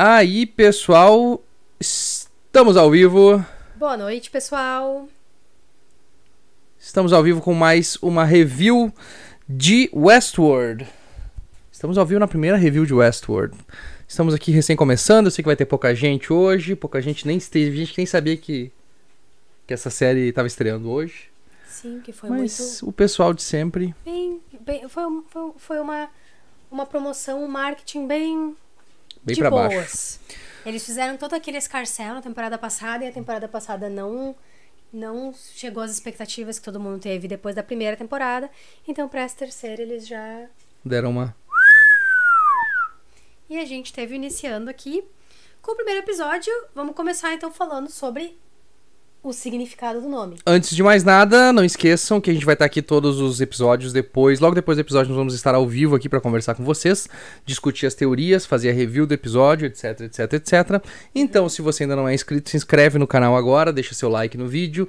Aí, pessoal, estamos ao vivo. Boa noite, pessoal. Estamos ao vivo com mais uma review de Westworld. Estamos ao vivo na primeira review de Westworld. Estamos aqui recém começando, eu sei que vai ter pouca gente hoje, pouca gente nem teve gente que nem sabia que que essa série estava estreando hoje. Sim, que foi Mas muito o pessoal de sempre, bem, bem foi, foi, foi uma uma promoção, um marketing bem bem de pra boas. baixo. Eles fizeram todo aquele escarcel na temporada passada e a temporada passada não não chegou às expectativas que todo mundo teve depois da primeira temporada. Então, para essa terceira, eles já Deram uma E a gente teve iniciando aqui com o primeiro episódio. Vamos começar então falando sobre o significado do nome. Antes de mais nada, não esqueçam que a gente vai estar aqui todos os episódios depois. Logo depois do episódio, nós vamos estar ao vivo aqui para conversar com vocês, discutir as teorias, fazer a review do episódio, etc, etc, etc. Então, se você ainda não é inscrito, se inscreve no canal agora, deixa seu like no vídeo.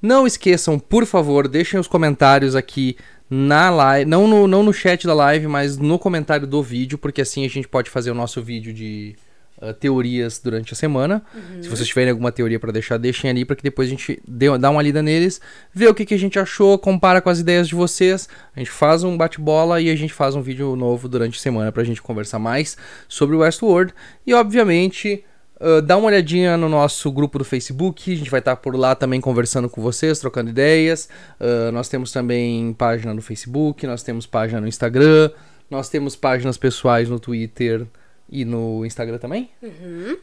Não esqueçam, por favor, deixem os comentários aqui na live, não no, não no chat da live, mas no comentário do vídeo, porque assim a gente pode fazer o nosso vídeo de ah, teorias durante a semana. Se vocês tiverem alguma teoria pra deixar, deixem ali para que depois a gente dê, dá uma lida neles, vê o que, que a gente achou, compara com as ideias de vocês. A gente faz um bate-bola e a gente faz um vídeo novo durante a semana pra gente conversar mais sobre o Westworld. E obviamente, ah, dá uma olhadinha no nosso grupo do Facebook, a gente vai estar por lá também conversando com vocês, trocando ideias. Ah, nós temos também página no Facebook, nós temos página no Instagram, nós temos páginas pessoais no Twitter e no Instagram também.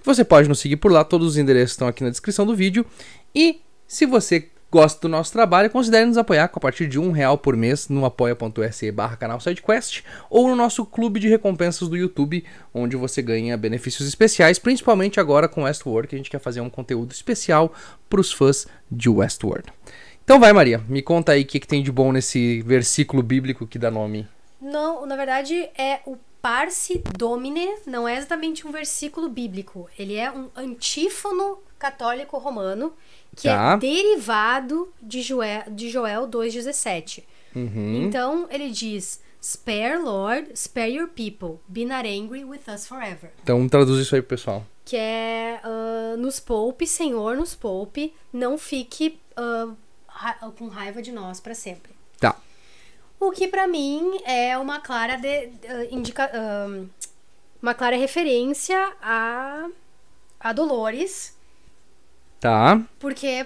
Você pode nos seguir por lá, todos os endereços estão aqui na descrição do vídeo. E se você gosta do nosso trabalho, considere nos apoiar com a partir de um real por mês no apoia.se barra canal SideQuest ou no nosso clube de recompensas do YouTube, onde você ganha benefícios especiais, principalmente agora com Westworld, que a gente quer fazer um conteúdo especial para os fãs de Westworld. Então vai, Maria, me conta aí o que, que tem de bom nesse versículo bíblico que dá nome. Não, na verdade é o Parsi Domine, não é exatamente um versículo bíblico. Ele é um antífono católico romano que Tá. é derivado de Joel, de Joel 2,17. Uhum. Então ele diz: Spare, Lord, spare your people, be not angry with us forever. Então traduz isso aí pro pessoal. Que é ah, nos poupe, Senhor, nos poupe, não fique ah, ra- com raiva de nós para sempre. O que pra mim é uma clara de, ah, indica, uma clara referência a, a Dolores, Tá. porque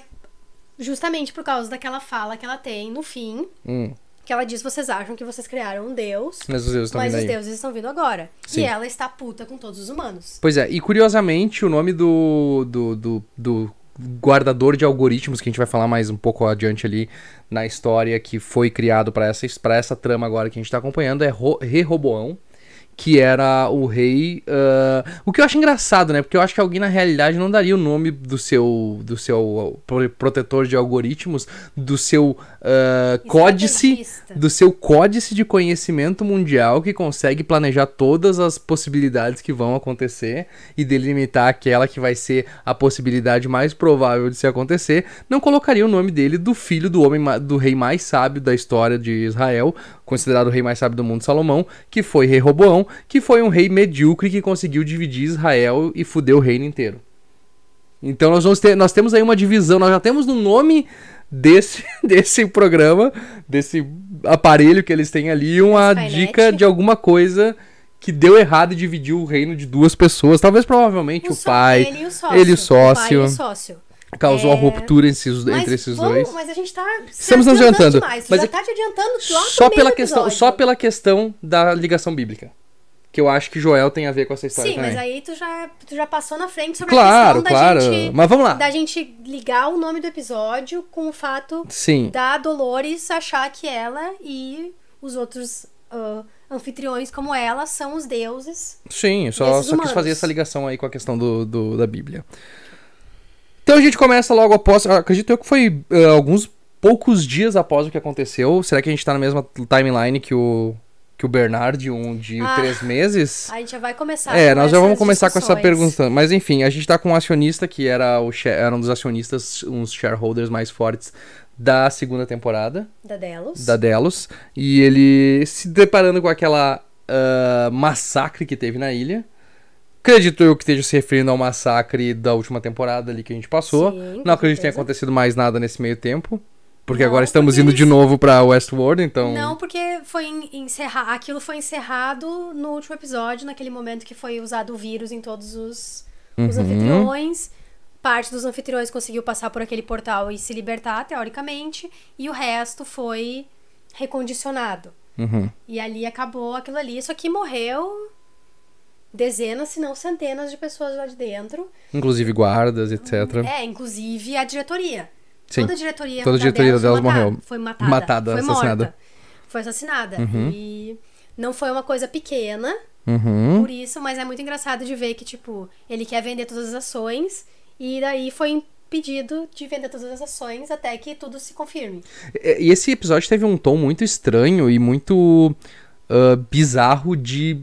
justamente por causa daquela fala que ela tem no fim, Hum. que ela diz: vocês acham que vocês criaram um deus, Mas os deuses estão mas vindo deuses estão vindo agora. Sim. E ela está puta com todos os humanos. Pois é, e curiosamente o nome do, do, do, do guardador de algoritmos, que a gente vai falar mais um pouco adiante ali na história, que foi criado para essa, essa trama agora que a gente tá acompanhando, é Ro que era o rei. ah, o que eu acho engraçado, né? Porque eu acho que alguém na realidade não daria o nome do seu, do seu pro- protetor de algoritmos, do seu ah, códice do seu códice de conhecimento mundial que consegue planejar todas as possibilidades que vão acontecer e delimitar aquela que vai ser a possibilidade mais provável de se acontecer, não colocaria o nome dele do filho do homem do rei mais sábio da história de Israel, considerado o rei mais sábio do mundo, Salomão, que foi rei Roboão, que foi um rei medíocre que conseguiu dividir Israel e fudeu o reino inteiro. Então nós vamos ter, nós temos aí uma divisão, nós já temos no nome desse desse programa, desse aparelho que eles têm ali, uma Skynet. dica de alguma coisa que deu errado e dividiu o reino de duas pessoas, talvez provavelmente o, só- pai ele e o sócio. ele e o pai sócio. e o sócio. Causou É, uma ruptura entre esses, Mas entre esses vamos- dois. Mas a gente tá Estamos nos adiantando, Demais. Mas já é- tá te adiantando Só pela questão, episódio. só pela questão da ligação bíblica. Que eu acho que Joel tem a ver com essa história Sim, também. mas aí tu já, tu já passou na frente sobre Claro, a questão da claro. gente Mas vamos lá. da gente ligar o nome do episódio com o fato Sim. da Dolores achar que ela e os outros ah, anfitriões como ela são os deuses. Sim, só, só quis fazer essa ligação aí com a questão do, do- da Bíblia. Então a gente começa logo após. Acredito eu que foi eh, alguns poucos dias após o que aconteceu. Será que a gente tá na mesma timeline que o, que o Bernard, um de Ah. três meses? A gente já vai começar. É, nós já vamos começar com essa pergunta. Mas enfim, a gente tá com um acionista que era, o, era um dos acionistas, uns shareholders mais fortes da segunda temporada Da Delos. da Delos. E ele se deparando com aquela ah, massacre que teve na ilha. Acredito eu que esteja se referindo ao massacre da última temporada ali que a gente passou. Sim, não acredito que tenha acontecido mais nada nesse meio tempo. Porque Não, agora estamos porque indo de eles- novo pra Westworld, então. Não, porque foi en- encerrar. Aquilo foi encerrado no último episódio, naquele momento que foi usado o vírus em todos os, os Uhum. anfitriões. Parte dos anfitriões conseguiu passar por aquele portal e se libertar, teoricamente, e o resto foi recondicionado. Uhum. E ali acabou aquilo ali. Só que morreu dezenas, se não centenas de pessoas lá de dentro. Inclusive guardas, etc. É, inclusive a diretoria. Sim. Toda a diretoria, Toda a da diretoria delas delas morreu. Foi matada. Matada, foi assassinada. morta. Foi assassinada. Uhum. E não foi uma coisa pequena, Uhum. por isso, mas é muito engraçado de ver que, tipo, ele quer vender todas as ações e daí foi impedido de vender todas as ações até que tudo se confirme. E esse episódio teve um tom muito estranho e muito ah, bizarro de.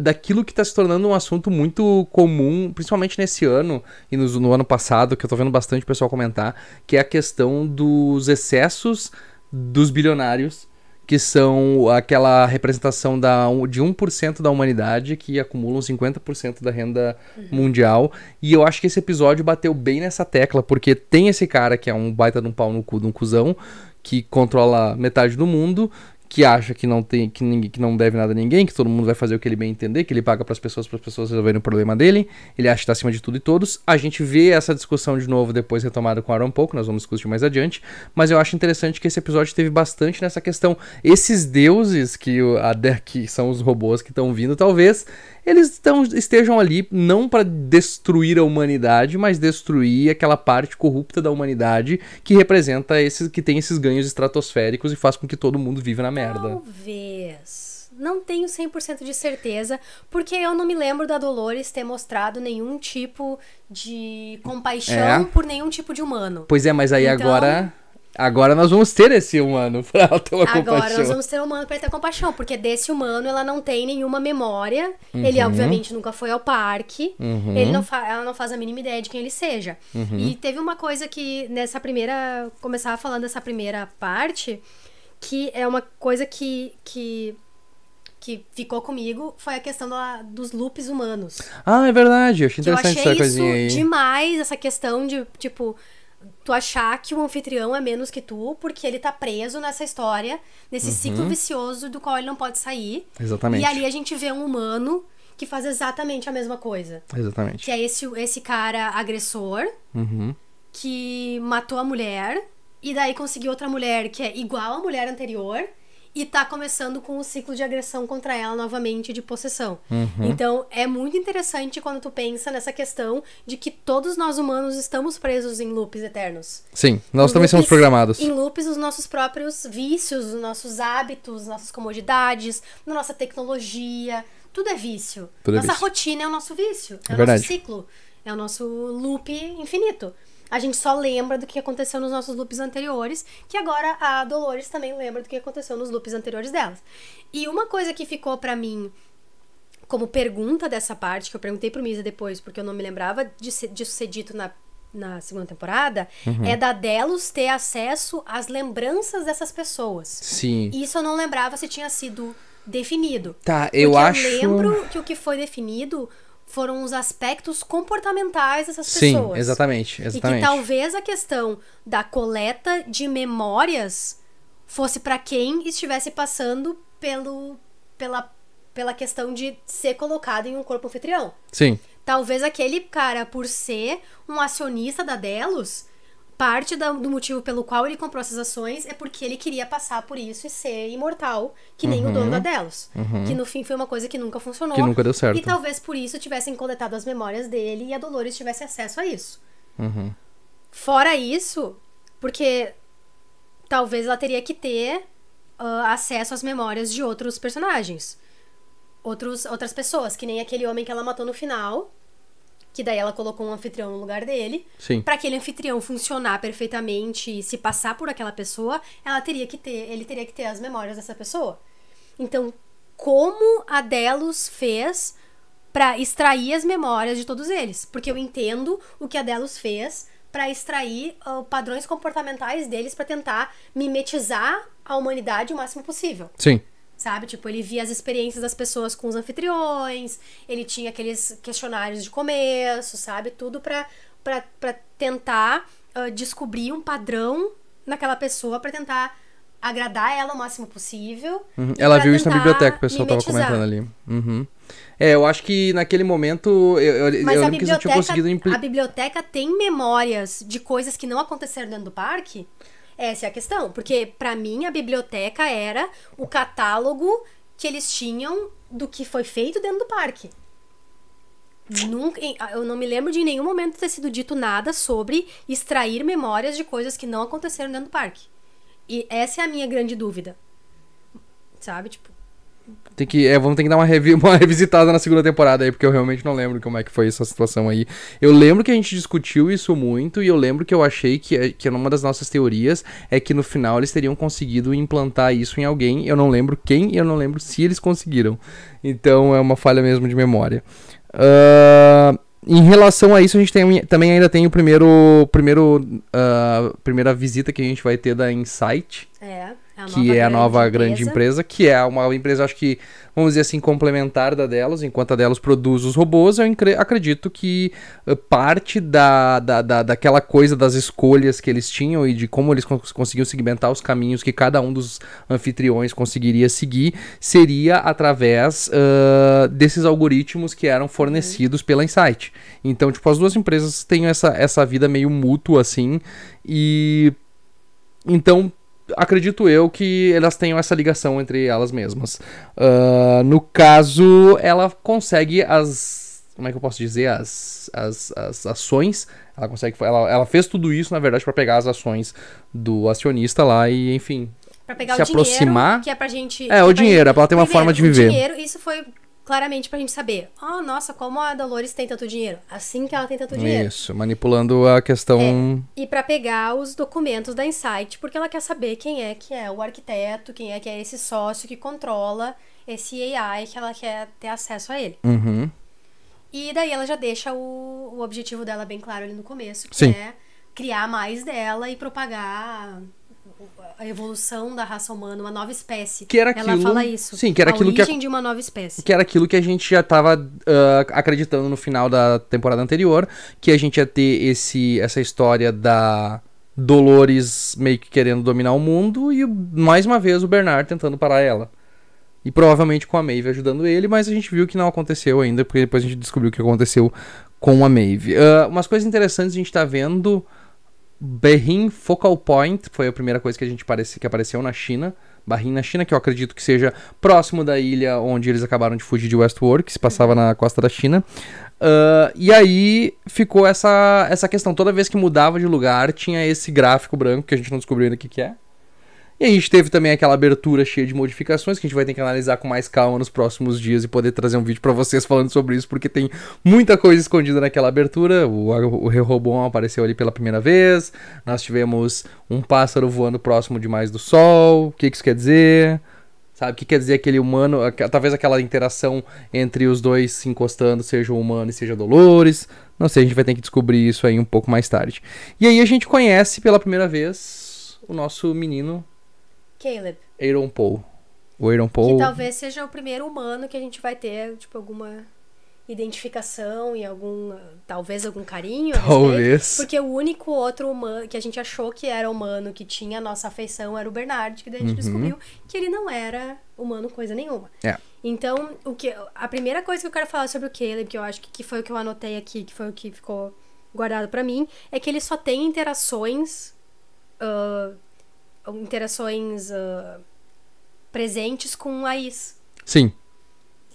Daquilo que tá se tornando um assunto muito comum, principalmente nesse ano e no, no ano passado, que eu tô vendo bastante pessoal comentar, que é a questão dos excessos dos bilionários, que são aquela representação da, de 1% da humanidade que acumulam 50% da renda mundial. E eu acho que esse episódio bateu bem nessa tecla, porque tem esse cara que é um baita de um pau no cu de um cuzão, que controla metade do mundo, que acha que não tem que, ninguém, que não deve nada a ninguém, que todo mundo vai fazer o que ele bem entender, que ele paga pras pessoas para as pessoas resolverem o problema dele. Ele acha que tá acima de tudo e todos. A gente vê essa discussão de novo depois retomada com o Aaron pouco, nós vamos discutir mais adiante, mas eu acho interessante que esse episódio teve bastante nessa questão. Esses deuses que, a, que são os robôs que estão vindo, talvez eles tão, estejam ali não para destruir a humanidade, mas destruir aquela parte corrupta da humanidade que representa esses que tem esses ganhos estratosféricos e faz com que todo mundo viva na merda. Talvez. Não tenho 100% de certeza, porque eu não me lembro da Dolores ter mostrado nenhum tipo de compaixão É. por nenhum tipo de humano. Pois é, mas aí Então- agora agora nós vamos ter esse humano pra ela ter uma Agora compaixão. nós vamos ter um humano pra ter compaixão, porque desse humano ela não tem nenhuma memória. Ele, Uhum. obviamente, nunca foi ao parque. Ele não ela não faz a mínima ideia de quem ele seja. Uhum. E teve uma coisa que nessa primeira. Começava falando dessa primeira parte, que é uma coisa que. que que ficou comigo foi a questão da- dos loops humanos. Ah, é verdade. Eu achei Que eu interessante achei essa coisinha aí. isso demais, essa questão de, tipo, tu achar que o anfitrião é menos que tu, porque ele tá preso nessa história, nesse ciclo vicioso do qual ele não pode sair. Uhum. Exatamente. E ali a gente vê um humano que faz exatamente a mesma coisa. Exatamente. Que é esse, esse cara agressor Uhum. que matou a mulher e daí conseguiu outra mulher que é igual à mulher anterior e tá começando com o ciclo de agressão contra ela novamente de possessão. Uhum. Então é muito interessante quando tu pensa nessa questão de que todos nós humanos estamos presos em loops eternos. Sim, nós Em também somos loops- programados. Em loops, os nossos próprios vícios, os nossos hábitos, nossas comodidades, nossa tecnologia. Tudo é vício. Tudo é nossa vício. rotina é o nosso vício. É, É o verdade. nosso ciclo. É o nosso loop infinito. A gente só lembra do que aconteceu nos nossos loops anteriores, que agora a Dolores também lembra do que aconteceu nos loops anteriores delas. E uma coisa que ficou pra mim como pergunta dessa parte, que eu perguntei pro Misa depois, porque eu não me lembrava de ser- disso ser dito na, na segunda temporada, Uhum. é da Delos ter acesso às lembranças dessas pessoas. Sim. Isso eu não lembrava se tinha sido definido. Tá, eu Porque acho. eu lembro que o que foi definido foram os aspectos comportamentais dessas Sim, pessoas. exatamente, E exatamente. que talvez a questão da coleta de memórias fosse pra quem estivesse passando pelo, pela, pela questão de ser colocado em um corpo anfitrião. Sim. Talvez aquele cara, por ser um acionista da Delos, parte da- do motivo pelo qual ele comprou essas ações é porque ele queria passar por isso e ser imortal, que nem o dono da Delos. Que no fim foi uma coisa que nunca funcionou. Uhum. Que nunca deu certo. E talvez por isso tivessem coletado as memórias dele e a Dolores tivesse acesso a isso. Uhum. Fora isso, porque talvez ela teria que ter ah, acesso às memórias de outros personagens. Outros, outras pessoas, que nem aquele homem que ela matou no final. Que daí ela colocou um anfitrião no lugar dele. Sim. Pra aquele anfitrião funcionar perfeitamente e se passar por aquela pessoa, ela teria que ter, ele teria que ter as memórias dessa pessoa. Então, como a Delos fez pra extrair as memórias de todos eles? Porque eu entendo o que a Delos fez pra extrair ah, padrões comportamentais deles pra tentar mimetizar a humanidade o máximo possível Sim. Sabe? Tipo, ele via as experiências das pessoas com os anfitriões, ele tinha aqueles questionários de começo, sabe? Tudo pra, pra, pra tentar uh, descobrir um padrão naquela pessoa para tentar agradar ela o máximo possível. Uhum. Ela viu isso na biblioteca, o pessoal mimetizar. tava comentando ali. Uhum. É, eu acho que naquele momento eu, eu, Mas eu a biblioteca, tinha conseguido impl... A biblioteca tem memórias de coisas que não aconteceram dentro do parque? Essa é a questão. Porque, para mim, a biblioteca era o catálogo que eles tinham do que foi feito dentro do parque. Nunca, eu não me lembro de em nenhum momento ter sido dito nada sobre extrair memórias de coisas que não aconteceram dentro do parque. E essa é a minha grande dúvida. Sabe? Tipo. Tem que, é, vamos ter que dar uma, revi uma revisitada na segunda temporada aí, porque eu realmente não lembro como é que foi essa situação aí. Eu lembro que a gente discutiu isso muito e eu lembro que eu achei que, que uma das nossas teorias é que no final eles teriam conseguido implantar isso em alguém. Eu não lembro quem e eu não lembro se eles conseguiram. Então é uma falha mesmo de memória. Uh, em relação a isso, a gente tem, também ainda tem o primeiro, primeiro uh, primeira visita que a gente vai ter da Insight. É, é que é a nova grande empresa, que é uma empresa, acho que vamos dizer assim, complementar da delas, enquanto a delas produz os robôs, eu acredito que eh, parte da, da, da, daquela coisa das escolhas que eles tinham e de como eles cons conseguiam segmentar os caminhos que cada um dos anfitriões conseguiria seguir, seria através uh, desses algoritmos que eram fornecidos uhum. pela Insight. Então, tipo, as duas empresas têm essa, essa vida meio mútua, assim, e... Então, acredito eu que elas tenham essa ligação entre elas mesmas. Uh, no caso, ela consegue as. Como é que eu posso dizer? As, as, as ações. Ela consegue. Ela, ela fez tudo isso, na verdade, para pegar as ações do acionista lá e, enfim. Pra pegar se o aproximar. dinheiro, que é pra gente. É, o dinheiro, gente... ela tem uma forma de viver. O dinheiro, isso foi claramente pra gente saber. Oh, nossa, como a Dolores tem tanto dinheiro. Assim que ela tem tanto dinheiro. Isso, manipulando a questão. É, e para pegar os documentos da Insight, porque ela quer saber quem é que é o arquiteto, quem é que é esse sócio que controla esse AI que ela quer ter acesso a ele. Uhum. E daí ela já deixa o, o objetivo dela bem claro ali no começo, que Sim. é criar mais dela e propagar a evolução da raça humana, uma nova espécie. Que era aquilo, Ela fala isso. Sim, que era a aquilo origem que de uma nova espécie. Que era aquilo que a gente já estava uh, acreditando no final da temporada anterior, que a gente ia ter esse essa história da Dolores meio que querendo dominar o mundo e mais uma vez o Bernard tentando parar ela. E provavelmente com a Maeve ajudando ele, mas a gente viu que não aconteceu ainda, porque depois a gente descobriu o que aconteceu com a Maeve. Uh, umas coisas interessantes a gente tá vendo Berrin Focal Point foi a primeira coisa que a gente parece, que apareceu na China. Barrim na China, que eu acredito que seja próximo da ilha onde eles acabaram de fugir de Westworld, que se passava na costa da China. Uh, e aí ficou essa, essa questão. Toda vez que mudava de lugar, tinha esse gráfico branco que a gente não descobriu ainda o que, que é. E a gente teve também aquela abertura cheia de modificações que a gente vai ter que analisar com mais calma nos próximos dias e poder trazer um vídeo para vocês falando sobre isso, porque tem muita coisa escondida naquela abertura. O, o apareceu ali pela primeira vez. Nós tivemos um pássaro voando próximo demais do Sol. O que, que isso quer dizer? Sabe o que quer dizer aquele humano? Talvez aquela interação entre os dois se encostando, seja o humano e seja Dolores. Não sei, a gente vai ter que descobrir isso aí um pouco mais tarde. E aí a gente conhece pela primeira vez o nosso menino Caleb. Aaron Paul. O Aaron Paul. Que talvez seja o primeiro humano que a gente vai ter, tipo, alguma identificação e algum. Talvez algum carinho. Talvez. porque o único outro humano que a gente achou que era humano, que tinha a nossa afeição, era o Bernard, que daí a gente uhum. descobriu que ele não era humano coisa nenhuma. É. Então, o que, a primeira coisa que eu quero falar sobre o Caleb, que eu acho que, que foi o que eu anotei aqui, que foi o que ficou guardado para mim, é que ele só tem interações. Uh, interações uh, presentes com a Is. Sim.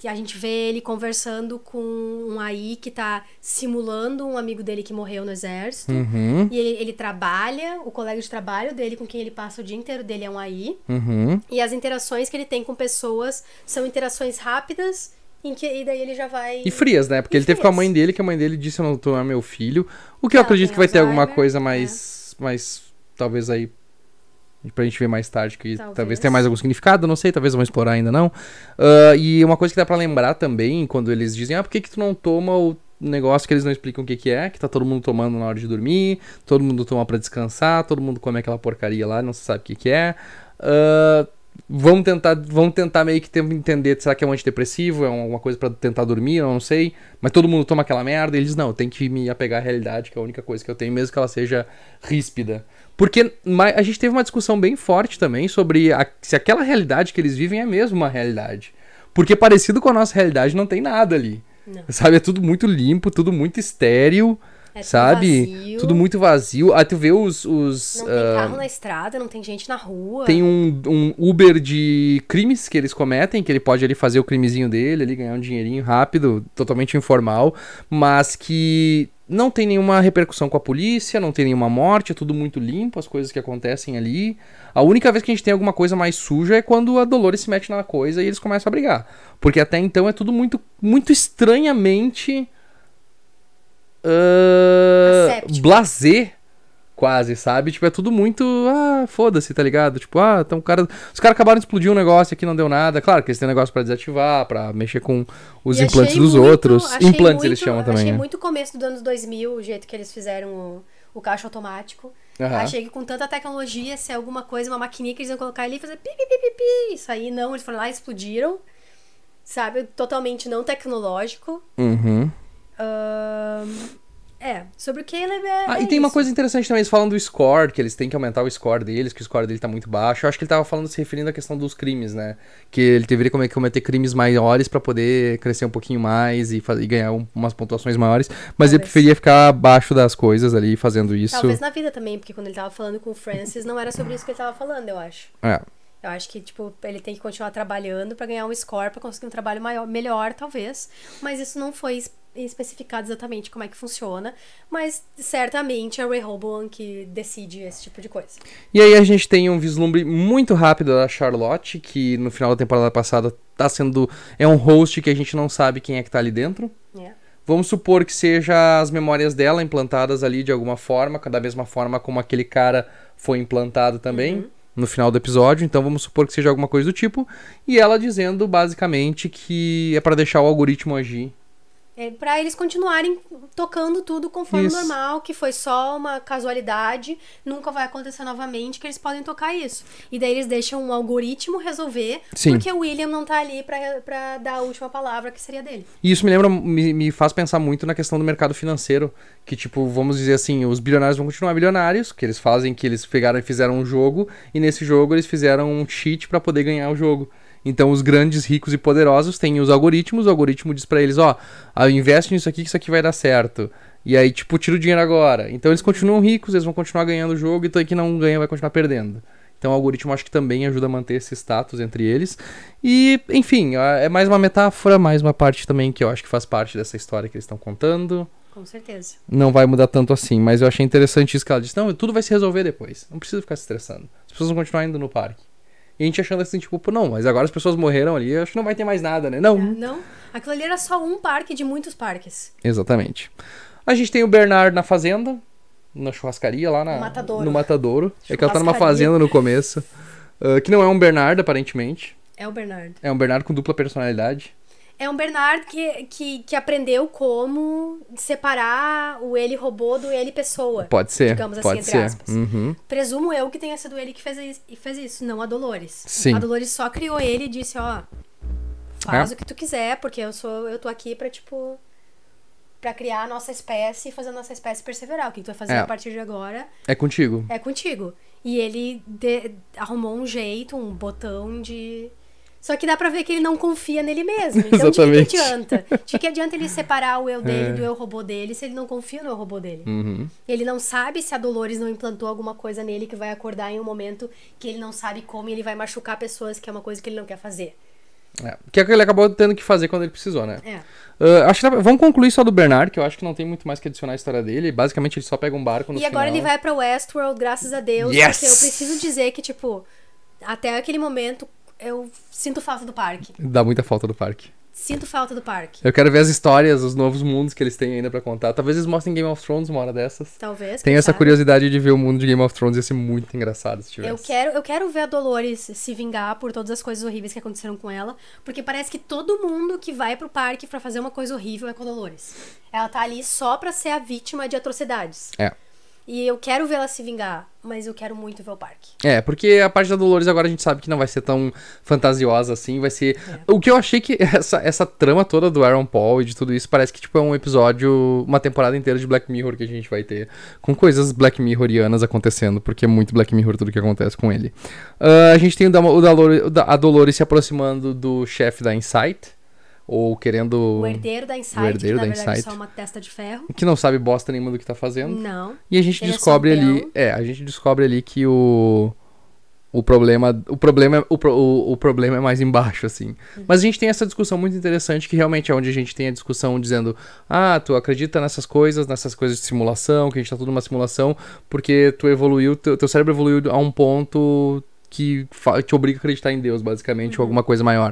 E a gente vê ele conversando com um AI que tá simulando um amigo dele que morreu no exército. Uhum. E ele, ele, trabalha, o colega de trabalho dele, com quem ele passa o dia inteiro dele, é um AI. Uhum. E as interações que ele tem com pessoas são interações rápidas. Em que, e daí ele já vai. E frias, né? Porque ele frias. teve com a mãe dele, que a mãe dele disse: Eu não tô é meu filho. O que eu acredito que vai ter alguma coisa mais. É. mais talvez aí Pra gente ver mais tarde, que talvez, talvez tenha mais algum significado, não sei, talvez vamos explorar ainda não. Uh, e uma coisa que dá para lembrar também, quando eles dizem, ah, por que, que tu não toma o negócio que eles não explicam o que, que é, que tá todo mundo tomando na hora de dormir, todo mundo toma para descansar, todo mundo come aquela porcaria lá, não se sabe o que, que é. Uh, vamos tentar, vamos tentar meio que entender, será que é um antidepressivo, é alguma coisa pra tentar dormir, eu não sei. Mas todo mundo toma aquela merda e eles, não, tem que me apegar à realidade, que é a única coisa que eu tenho, mesmo que ela seja ríspida. Porque a gente teve uma discussão bem forte também sobre a- se aquela realidade que eles vivem é mesmo uma realidade. Porque parecido com a nossa realidade não tem nada ali. Não. Sabe, é tudo muito limpo, tudo muito estéril, É tudo sabe? vazio. Tudo muito vazio. Aí tu vê os... os Não tem ah, carro na estrada, não tem gente na rua. tem um, um Uber de crimes que eles cometem, que ele pode ali fazer o crimezinho dele, ali ganhar um dinheirinho rápido, totalmente informal, mas que não tem nenhuma repercussão com a polícia, não tem nenhuma morte, é tudo muito limpo, as coisas que acontecem ali. A única vez que a gente tem alguma coisa mais suja é quando a Dolores se mete na coisa e eles começam a brigar. Porque até então é tudo muito, muito estranhamente. Uh, blazer, quase, sabe? Tipo, é tudo muito. Ah, foda-se, tá ligado? Tipo, ah, então o cara. Os caras acabaram de explodir um negócio aqui, não deu nada. Claro que eles têm negócio pra desativar, pra mexer com os E implantes dos muito- outros. Implantes muito- eles chamam também. Achei né? muito começo dos anos 2000, o jeito que eles fizeram o, o caixa automático. Aham. Achei que com tanta tecnologia, se é alguma coisa, uma maquininha que eles iam colocar ali e fazer pi, pi, pi, pi, pi. Isso aí não, eles foram lá e explodiram. Sabe? Totalmente não tecnológico. Uhum. É, sobre o Caleb é. Ah, é e tem uma isso. coisa interessante também, eles falam do score, que eles têm que aumentar o score deles, que o score dele tá muito baixo. Eu acho que ele tava falando, se referindo à questão dos crimes, né? Que ele deveria come- cometer crimes maiores pra poder crescer um pouquinho mais e, fa- e ganhar um- umas pontuações maiores. Mas ele Talvez. preferia ficar abaixo das coisas ali, fazendo isso. Talvez na vida também, porque quando ele tava falando com o Francis, não era sobre isso que ele tava falando, eu acho. É. Eu acho que, tipo, ele tem que continuar trabalhando pra ganhar um score, pra conseguir um trabalho maior, melhor, talvez. Mas isso não foi especificado exatamente como é que funciona. Mas certamente é o Rehoboam que decide esse tipo de coisa. E aí a gente tem um vislumbre muito rápido da Charlotte, que no final da temporada passada tá sendo. É um host que a gente não sabe quem é que tá ali dentro. É. Vamos supor que seja as memórias dela implantadas ali de alguma forma, da mesma forma como aquele cara foi implantado também Uhum. no final do episódio. Então vamos supor que seja alguma coisa do tipo. E ela dizendo basicamente que é pra deixar o algoritmo agir. É pra eles continuarem tocando tudo conforme Isso. normal, que foi só uma casualidade, nunca vai acontecer novamente, que eles podem tocar isso. E daí eles deixam um algoritmo resolver, Sim. porque o William não tá ali pra, pra dar a última palavra, que seria dele. E isso me lembra, me, me faz pensar muito na questão do mercado financeiro. Que, tipo, vamos dizer assim, os bilionários vão continuar bilionários, que eles fazem que eles pegaram e fizeram um jogo, e nesse jogo eles fizeram um cheat pra poder ganhar o jogo. Então os grandes, ricos e poderosos têm os algoritmos, o algoritmo diz pra eles, ó, ah, investe nisso aqui que isso aqui vai dar certo. E aí, tipo, tira o dinheiro agora. Então eles continuam ricos, eles vão continuar ganhando o jogo, e quem não ganha vai continuar perdendo. Então o algoritmo acho que também ajuda a manter esse status entre eles. E, enfim, ah, é mais uma metáfora, mais uma parte também que eu acho que faz parte dessa história que eles estão contando. Com certeza. Não vai mudar tanto assim, mas eu achei interessante isso que ela disse. Não, tudo vai se resolver depois. Não precisa ficar se estressando. As pessoas vão continuar indo no parque. E a gente achando assim, tipo, pô, não, mas agora as pessoas morreram ali, acho que não vai ter mais nada, né? Não, É, não, aquilo ali era só um parque de muitos parques. exatamente. A gente tem o Bernard na fazenda, na churrascaria lá na, No Matadouro. no Matadouro. É que ela tá numa fazenda no começo. ah, que não é um Bernard, aparentemente. É o Bernard. É um Bernard com dupla personalidade. É um Bernard que, que, que aprendeu como separar o ele robô do ele pessoa. Pode ser, Digamos assim, pode entre ser. aspas. Uhum. Presumo eu que tenha sido ele que fez isso, fez isso, não a Dolores. Sim. A Dolores só criou ele e disse, ó, faz É. o que tu quiser, porque eu sou eu tô aqui pra, tipo, pra criar a nossa espécie e fazer a nossa espécie perseverar. O que tu vai fazer É. a partir de agora É contigo. é contigo. E ele de- arrumou um jeito, um botão de. Só que dá pra ver que ele não confia nele mesmo. Então, Exatamente. de que, adianta? De que adianta ele separar o eu dele É. do eu robô dele se ele não confia no eu robô dele? Uhum. Ele não sabe se a Dolores não implantou alguma coisa nele que vai acordar em um momento que ele não sabe como e ele vai machucar pessoas, que é uma coisa que ele não quer fazer. É. Que é o que ele acabou tendo que fazer quando ele precisou, né? É. Ah, acho que vamos concluir só do Bernard, que eu acho que não tem muito mais que adicionar à história dele. Basicamente, ele só pega um barco no E agora final. ele vai pra Westworld, graças a Deus. Yes! Porque eu preciso dizer que, tipo, até aquele momento eu sinto falta do parque. Dá muita falta do parque. Sinto falta do parque. Eu quero ver as histórias, os novos mundos que eles têm ainda pra contar. Talvez eles mostrem Game of Thrones uma hora dessas. Talvez. Tenho essa sabe. curiosidade de ver o mundo de Game of Thrones, ia ser muito engraçado se tivesse. Eu quero, eu quero ver a Dolores se vingar por todas as coisas horríveis que aconteceram com ela, porque parece que todo mundo que vai pro parque pra fazer uma coisa horrível é com a Dolores. Ela tá ali só pra ser a vítima de atrocidades. É. E eu quero ver ela se vingar, mas eu quero muito ver o parque. É, porque a parte da Dolores agora a gente sabe que não vai ser tão fantasiosa assim, vai ser... É. O que eu achei que essa, essa trama toda do Aaron Paul e de tudo isso parece que, tipo, é um episódio, uma temporada inteira de Black Mirror que a gente vai ter, com coisas Black Mirrorianas acontecendo, porque é muito Black Mirror tudo que acontece com ele. Ah, a gente tem o, da, o, Dolores, o da, a Dolores se aproximando do chefe da Insight, ou querendo... O herdeiro da Insight, o herdeiro que da verdade é Insight. só uma testa de ferro. Que não sabe bosta nenhuma do que tá fazendo. Não. E a gente Ele é descobre só ali, é, a gente descobre ali que o o problema, o problema, é- o, pro- o, o problema é mais embaixo assim. Uhum. Mas a gente tem essa discussão muito interessante que realmente é onde a gente tem a discussão dizendo: "Ah, tu acredita nessas coisas, nessas coisas de simulação, que a gente tá tudo numa simulação, porque tu evoluiu, teu, teu cérebro evoluiu a um ponto que te obriga a acreditar em Deus, basicamente, Uhum. ou alguma coisa maior.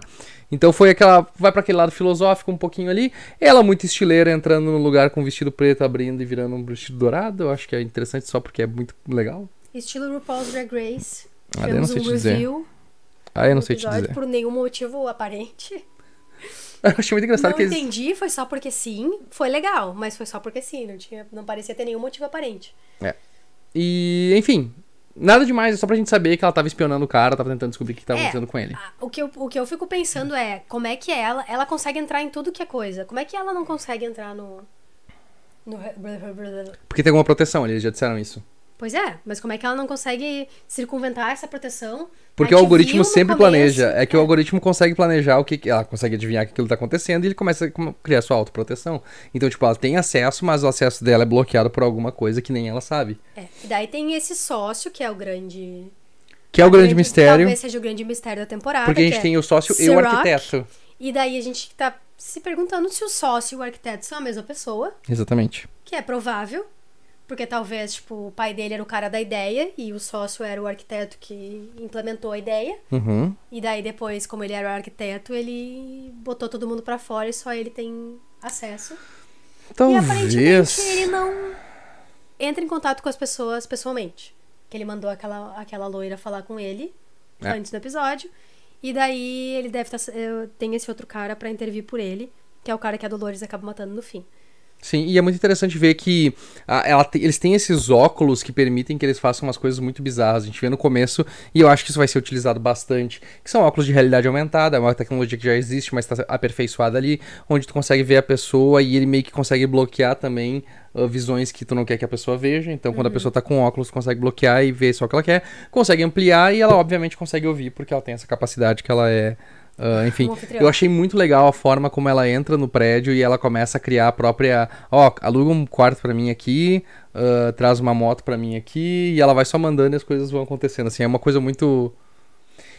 Então foi aquela. Vai pra aquele lado filosófico um pouquinho ali. Ela muito estileira, entrando no lugar com vestido preto, abrindo e virando um vestido dourado. Eu acho que é interessante só porque é muito legal. Estilo RuPaul's Drag Race. Ah, eu não sei um te dizer. Ah, eu não sei te dizer. por nenhum motivo aparente. Eu achei muito engraçado não que eles. entendi, foi só porque sim. Foi legal, mas foi só porque sim. Não, tinha, não parecia ter nenhum motivo aparente. E, enfim. Nada demais, é só pra gente saber que ela tava espionando o cara, tava tentando descobrir o que tava É. acontecendo com ele. Ah, o, que eu, o que eu fico pensando é como é que ela. Ela consegue entrar em tudo que é coisa. Como é que ela não consegue entrar no. no Porque tem alguma proteção eles já disseram isso. Pois é, mas como é que ela não consegue circunventar essa proteção? Porque o algoritmo sempre começo- planeja. É que o algoritmo consegue planejar o que. Ela consegue adivinhar que aquilo tá acontecendo e ele começa a criar sua autoproteção. Então, tipo, ela tem acesso, mas o acesso dela é bloqueado por alguma coisa que nem ela sabe. É, e daí tem esse sócio, que é o grande. Que é o grande mistério. Talvez seja o grande mistério da temporada. Porque a que gente é tem o sócio e o arquiteto. E daí a gente tá se perguntando se o sócio e o arquiteto são a mesma pessoa, Exatamente. que é provável. Porque talvez, tipo, o pai dele era o cara da ideia e o sócio era o arquiteto que implementou a ideia. Uhum. E daí depois, como ele era o arquiteto, ele botou todo mundo pra fora e só ele tem acesso. E aparentemente Talvez. ele não entra em contato com as pessoas pessoalmente. Que ele mandou aquela, aquela loira falar com ele É. antes do episódio. E daí ele deve estar. tem esse outro cara pra intervir por ele, que é o cara que a Dolores acaba matando no fim. Sim, e é muito interessante ver que a- ela te- eles têm esses óculos que permitem que eles façam umas coisas muito bizarras. A gente vê no começo, e eu acho que isso vai ser utilizado bastante, que são óculos de realidade aumentada, é uma tecnologia que já existe, mas está aperfeiçoada ali, onde tu consegue ver a pessoa e ele meio que consegue bloquear também ah, visões que tu não quer que a pessoa veja. Então, quando a pessoa tá com óculos, tu consegue bloquear e ver só o que ela quer, consegue ampliar e ela obviamente consegue ouvir, porque ela tem essa capacidade que ela é. Ah, enfim, eu achei muito legal a forma como ela entra no prédio e ela começa a criar a própria. Ó, aluga um quarto pra mim aqui, ah, traz uma moto pra mim aqui, e ela vai só mandando e as coisas vão acontecendo. Assim, é uma coisa muito.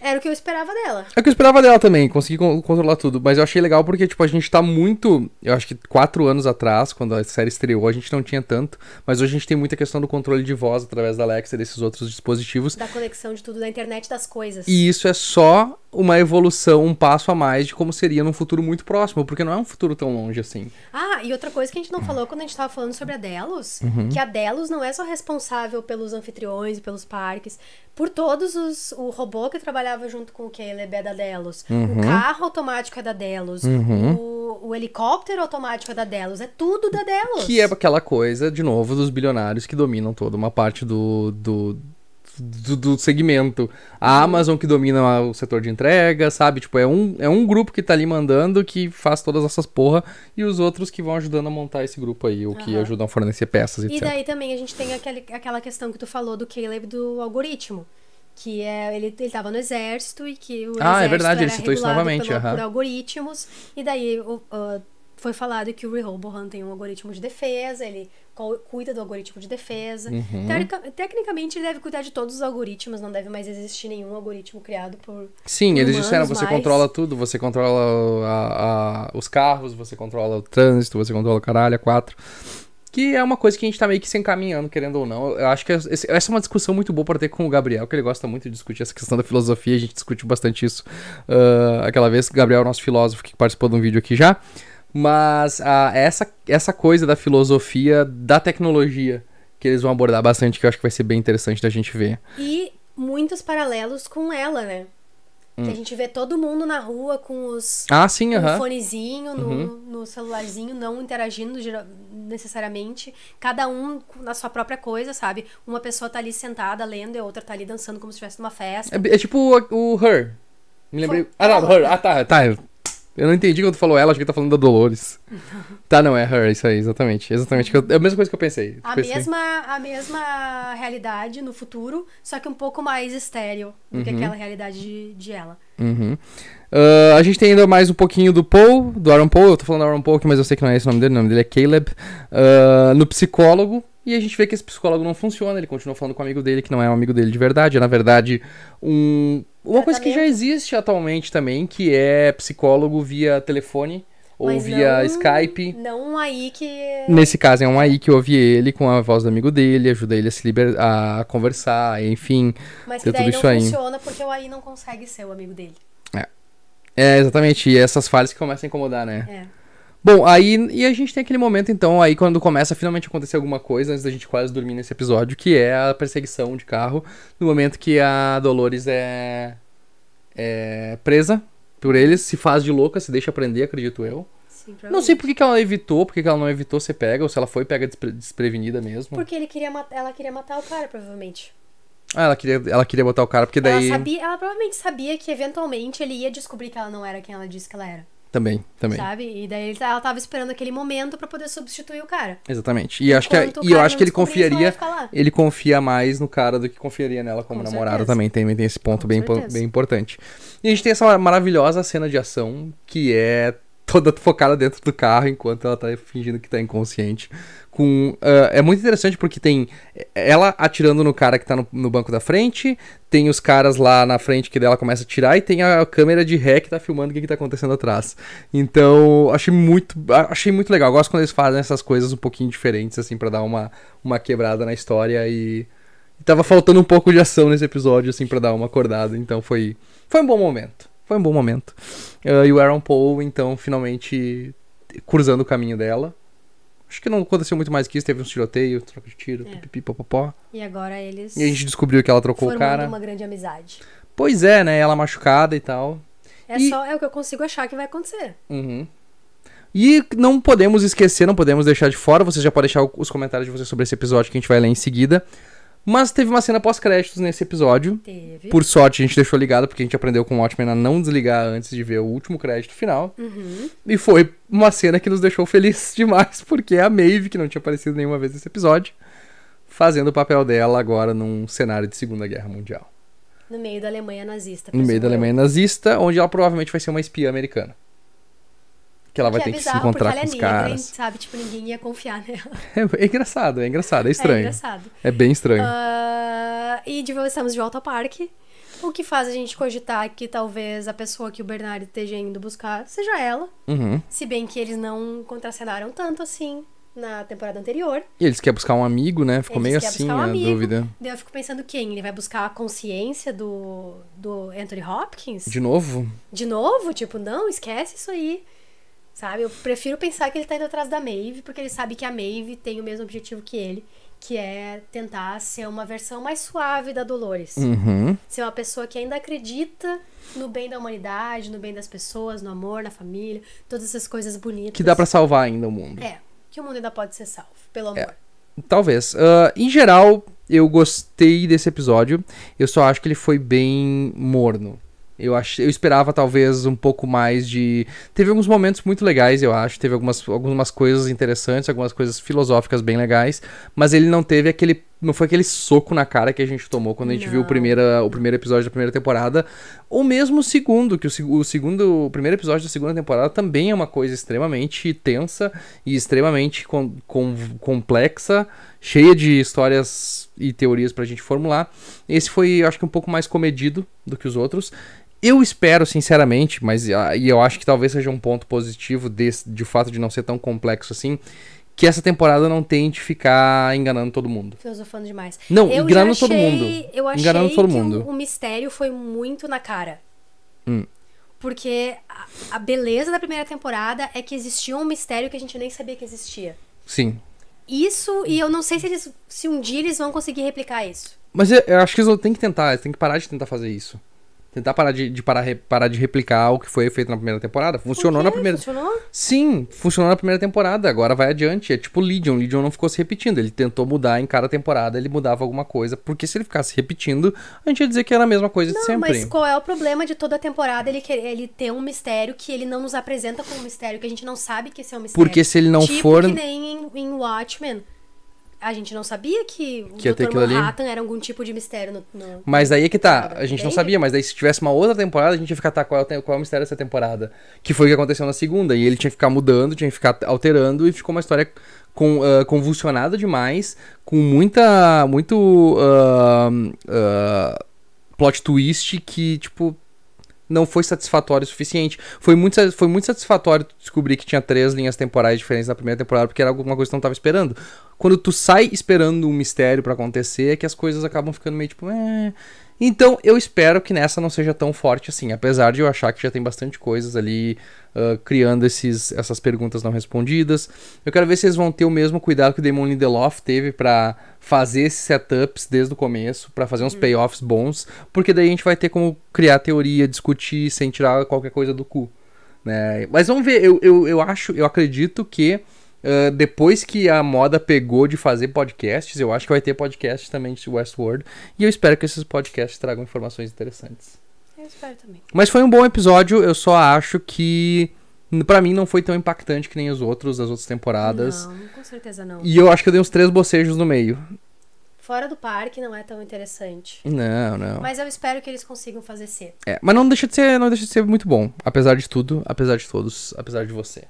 Era o que eu esperava dela. É o que eu esperava dela também, conseguir con- controlar tudo. Mas eu achei legal porque, tipo, a gente tá muito. Eu acho que quatro anos atrás, quando a série estreou, a gente não tinha tanto. Mas hoje a gente tem muita questão do controle de voz através da Alexa e desses outros dispositivos. Da conexão de tudo, da internet das coisas. E isso é só uma evolução, um passo a mais de como seria num futuro muito próximo, porque não é um futuro tão longe assim. Ah, e outra coisa que a gente não falou quando a gente tava falando sobre a Delos, Uhum. que a Delos não é só responsável pelos anfitriões e pelos parques, por todos os. O robô que trabalhava junto com o Caleb é da Delos, Uhum. o carro automático é da Delos, o, o helicóptero automático é da Delos, é tudo da Delos. Que é aquela coisa, de novo, dos bilionários que dominam toda uma parte do, do, do, do segmento. A Amazon que domina o setor de entrega, sabe? Tipo, é um, é um grupo que tá ali mandando que faz todas essas porra e os outros que vão ajudando a montar esse grupo aí, ou que Aham. ajudam a fornecer peças, E etc. daí também a gente tem aquele, aquela questão que tu falou do Caleb do algoritmo. Que é, ele, ele tava no exército e que o Ah, é exército verdade, ele citou isso novamente, pelo- aham. por algoritmos. E daí o- ah, foi falado que o Rehoboam tem um algoritmo de defesa, ele cuida do algoritmo de defesa. Uhum. Teorica- tecnicamente ele deve cuidar de todos os algoritmos, não deve mais existir nenhum algoritmo criado por. Sim, eles humanos disseram, você mais. controla tudo, você controla a- a- os carros, você controla o trânsito, você controla o caralho, a quatro. Que é uma coisa que a gente tá meio que se encaminhando, querendo ou não. Eu acho que essa é uma discussão muito boa para ter com o Gabriel, que ele gosta muito de discutir essa questão da filosofia, a gente discutiu bastante isso ah, aquela vez. Gabriel é nosso filósofo que participou de um vídeo aqui já. Mas essa, essa coisa da filosofia da tecnologia que eles vão abordar bastante, que eu acho que vai ser bem interessante da gente ver. E muitos paralelos com ela, né? Hum. Que a gente vê todo mundo na rua com os Ah, sim, com um aham. fonezinho no, Uhum. no celularzinho, não interagindo, necessariamente. Cada um na sua própria coisa, sabe? Uma pessoa tá ali sentada lendo e a outra tá ali dançando como se estivesse numa festa. É, é tipo o, o Her. Me lembrei. Foi- Ah, não, ela. Her. Ah, tá, tá. Eu não entendi quando tu falou ela, acho que tá falando da Dolores. Tá, não, é Her, isso aí, exatamente. Exatamente. eu- É a mesma coisa que eu pensei. A Pensei. mesma, a mesma realidade no futuro, só que um pouco mais estéreo do Uhum. que aquela realidade de, de ela. Uhum. Ah, a gente tem ainda mais um pouquinho do Paul, do Aaron Paul. Eu tô falando Aaron Paul aqui, mas eu sei que não é esse o nome dele. O nome dele é Caleb. Ah, no psicólogo. E a gente vê que esse psicólogo não funciona. Ele continua falando com o amigo dele, que não é um amigo dele de verdade. É, na verdade, um, uma coisa que já existe atualmente também, que é psicólogo via telefone ou Mas via não- Skype. Não aí que. Nesse caso, é um aí que ouve ele com a voz do amigo dele, ajuda ele a se liber... a conversar, enfim. Mas que daí tudo não isso aí. funciona porque o AI não consegue ser o amigo dele. É, exatamente. E essas falhas que começam a incomodar, né? É. Bom, aí e a gente tem aquele momento, então, aí quando começa a finalmente acontecer alguma coisa, antes da gente quase dormir nesse episódio, que é a perseguição de carro, no momento que a Dolores é, é presa por eles, se faz de louca, se deixa prender, acredito eu. Sim, Não sei por que, que ela evitou, por que, que ela não evitou ser pega, ou se ela foi pega despre- desprevenida mesmo. Porque ele queria ela queria matar o cara, provavelmente. Ah, ela queria, ela queria botar o cara, porque daí. Ela, sabia, ela provavelmente sabia que eventualmente ele ia descobrir que ela não era quem ela disse que ela era. Também, também. Sabe? E daí ele- ela tava esperando aquele momento pra poder substituir o cara. Exatamente. E, acho que, e eu acho que ele confiaria. Ele confia mais no cara do que confiaria nela como Com namorada certeza. também. Tem, tem esse ponto Com bem, certeza. bem importante. E a gente tem essa maravilhosa cena de ação que é toda focada dentro do carro enquanto ela tá fingindo que tá inconsciente. Com, ah, é muito interessante porque tem ela atirando no cara que tá no, no banco da frente, tem os caras lá na frente que dela começa a atirar e tem a câmera de ré que tá filmando o que, que tá acontecendo atrás. Então, achei muito, achei muito legal. Gosto quando eles fazem essas coisas um pouquinho diferentes, assim, pra dar uma, uma quebrada na história e. tava faltando um pouco de ação nesse episódio, assim, pra dar uma acordada. Então foi, foi um bom momento. Foi um bom momento. Ah, e o Aaron Paul, então, finalmente cruzando o caminho dela. Acho que não aconteceu muito mais que isso. Teve uns tiroteio, troca de tiro, É. pipipi, popopó. E agora eles E a gente descobriu que ela trocou o cara. uma grande amizade. Pois é, né? Ela machucada e tal. É E- só é o que eu consigo achar que vai acontecer. Uhum. E não podemos esquecer, não podemos deixar de fora. Vocês já podem deixar os comentários de vocês sobre esse episódio que a gente vai ler em seguida. Mas teve uma cena pós-créditos nesse episódio. Teve. Por sorte, a gente deixou ligado, porque a gente aprendeu com o Watchmen a não desligar antes de ver o último crédito final. Uhum. E foi uma cena que nos deixou felizes demais, porque é a Maeve, que não tinha aparecido nenhuma vez nesse episódio, fazendo o papel dela agora num cenário de Segunda Guerra Mundial. No meio da Alemanha nazista. No meio da. Alemanha nazista, onde ela provavelmente vai ser uma espiã americana. Que ela vai Que ter é que se encontrar com os é negra, caras. sabe? Tipo, ninguém ia confiar nela. É, é engraçado, é engraçado, é É estranho. engraçado. É, bem estranho. Ah, e de estamos de volta ao parque. O que faz a gente cogitar que talvez a pessoa que o Bernardo esteja indo buscar seja ela. Uhum. Se bem que eles não contracenaram tanto assim na temporada anterior. E eles querem buscar um amigo, né? Ficou Eles meio assim um a amigo. dúvida. Daí eu fico pensando quem? Ele vai buscar a consciência do, do Anthony Hopkins? De novo? De novo? Tipo, não, esquece isso aí. Sabe? Eu prefiro pensar que ele tá indo atrás da Maeve, porque ele sabe que a Maeve tem o mesmo objetivo que ele, que é tentar ser uma versão mais suave da Dolores. Uhum. Ser uma pessoa que ainda acredita no bem da humanidade, no bem das pessoas, no amor, na família, todas essas coisas bonitas. Que dá pra salvar ainda o mundo. É, que o mundo ainda pode ser salvo, pelo amor. Talvez. Ah, em geral, eu gostei desse episódio. Eu só acho que ele foi bem morno. Eu, ach... eu esperava talvez um pouco mais de. Teve alguns momentos muito legais, eu acho. Teve algumas, algumas coisas interessantes, algumas coisas filosóficas bem legais. Mas ele não teve aquele. Não foi aquele soco na cara que a gente tomou quando a gente viu o, Não. primeira, o primeiro episódio da primeira temporada. Ou mesmo o segundo, que o, o segundo. O primeiro episódio da segunda temporada também é uma coisa extremamente tensa e extremamente com, com- complexa, cheia de histórias e teorias pra gente formular. Esse foi, eu acho que, um pouco mais comedido do que os outros. Eu espero, sinceramente, mas ah, e eu acho que talvez seja um ponto positivo desse, de fato de não ser tão complexo assim, que essa temporada não tente ficar enganando todo mundo. Filosofando demais. Não, Eu enganando já todo achei- mundo. Eu achei Enganando todo que mundo. O, o mistério foi muito na cara. Hum. Porque a, a beleza da primeira temporada é que existia um mistério que a gente nem sabia que existia. Sim. Isso, e eu não sei se eles se um dia eles vão conseguir replicar isso. Mas eu, eu acho que eles têm que tentar, eles têm que parar de tentar fazer isso. Tentar parar de, de parar, parar de replicar o que foi feito na primeira temporada. Funcionou na primeira. Funcionou? Sim, funcionou na primeira temporada, agora vai adiante. É tipo Legion. Legion não ficou se repetindo. Ele tentou mudar em cada temporada, ele mudava alguma coisa. Porque se ele ficasse repetindo, a gente ia dizer que era a mesma coisa de Não, sempre. mas qual é o problema de toda a temporada ele, querer, ele ter um mistério que ele não nos apresenta como um mistério, que a gente não sabe que esse é um mistério. Porque se ele não tipo for. que nem em, em Watchmen. A gente não sabia que o Que Dr. aquilo ali? Manhattan era algum tipo de mistério no... no- Mas daí é que tá, a gente não sabia, mas daí se tivesse uma outra temporada, a gente ia ficar, tá, qual é, qual é o mistério dessa temporada? Que foi o que aconteceu na segunda, e ele tinha que ficar mudando, tinha que ficar alterando, e ficou uma história com, ah, convulsionada demais, com muita, muito ah, ah, plot twist que, tipo, não foi satisfatório o suficiente. Foi muito, foi muito satisfatório descobrir que tinha três linhas temporais diferentes na primeira temporada, porque era alguma coisa que tu não tava esperando. Quando tu sai esperando um mistério pra acontecer, é que as coisas acabam ficando meio tipo. "É". Então, eu espero que nessa não seja tão forte assim. Apesar de eu achar que já tem bastante coisas ali ah, criando esses, essas perguntas não respondidas. Eu quero ver se eles vão ter o mesmo cuidado que o Damon Lindelof teve pra fazer esses setups desde o começo, pra fazer uns payoffs bons, porque daí a gente vai ter como criar teoria, discutir sem tirar qualquer coisa do cu. Né? Mas vamos ver, eu, eu, eu acho, eu acredito que ah, depois que a moda pegou de fazer podcasts, eu acho que vai ter podcast também de Westworld. E eu espero que esses podcasts tragam informações interessantes. Eu espero também. Mas foi um bom episódio, eu só acho que pra mim não foi tão impactante que nem os outros das outras temporadas. Não, com certeza não. E eu acho que eu dei uns três bocejos no meio. Fora do parque não é tão interessante. Não, não. Mas eu espero que eles consigam fazer ser. É, mas não deixa de ser, não deixa de ser muito bom, apesar de tudo, apesar de todos, apesar de você.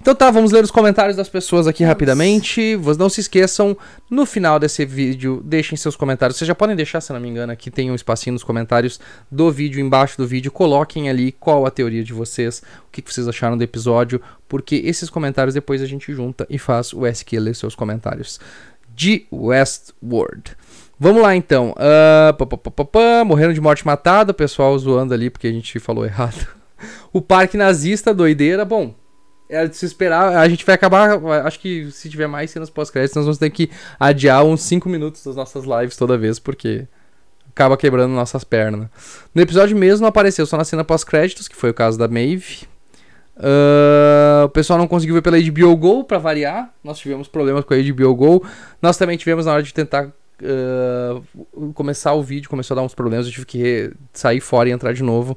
Então tá, vamos ler os comentários das pessoas aqui Vamos. rapidamente. Vocês não se esqueçam, no final desse vídeo, deixem seus comentários. Vocês já podem deixar, se não me engano, aqui tem um espacinho nos comentários do vídeo, embaixo do vídeo. Coloquem ali qual a teoria de vocês, o que vocês acharam do episódio, porque esses comentários depois a gente junta e faz o SQ ler seus comentários de Westworld. Vamos lá então. Pá, pá, pá, pá, morreram de morte matada, o pessoal zoando ali porque a gente falou errado. O parque nazista, doideira. Bom, era de se esperar. A gente vai acabar. Acho que se tiver mais cenas pós-créditos, nós vamos ter que adiar uns 5 minutos das nossas lives toda vez, porque acaba quebrando nossas pernas. No episódio mesmo não apareceu só na cena pós-créditos, que foi o caso da Maeve. Ah, o pessoal não conseguiu ver pela HBO Go, pra variar. Nós tivemos problemas com a HBO Go. Nós também tivemos na hora de tentar ah, começar o vídeo, começou a dar uns problemas. Eu tive que sair fora e entrar de novo.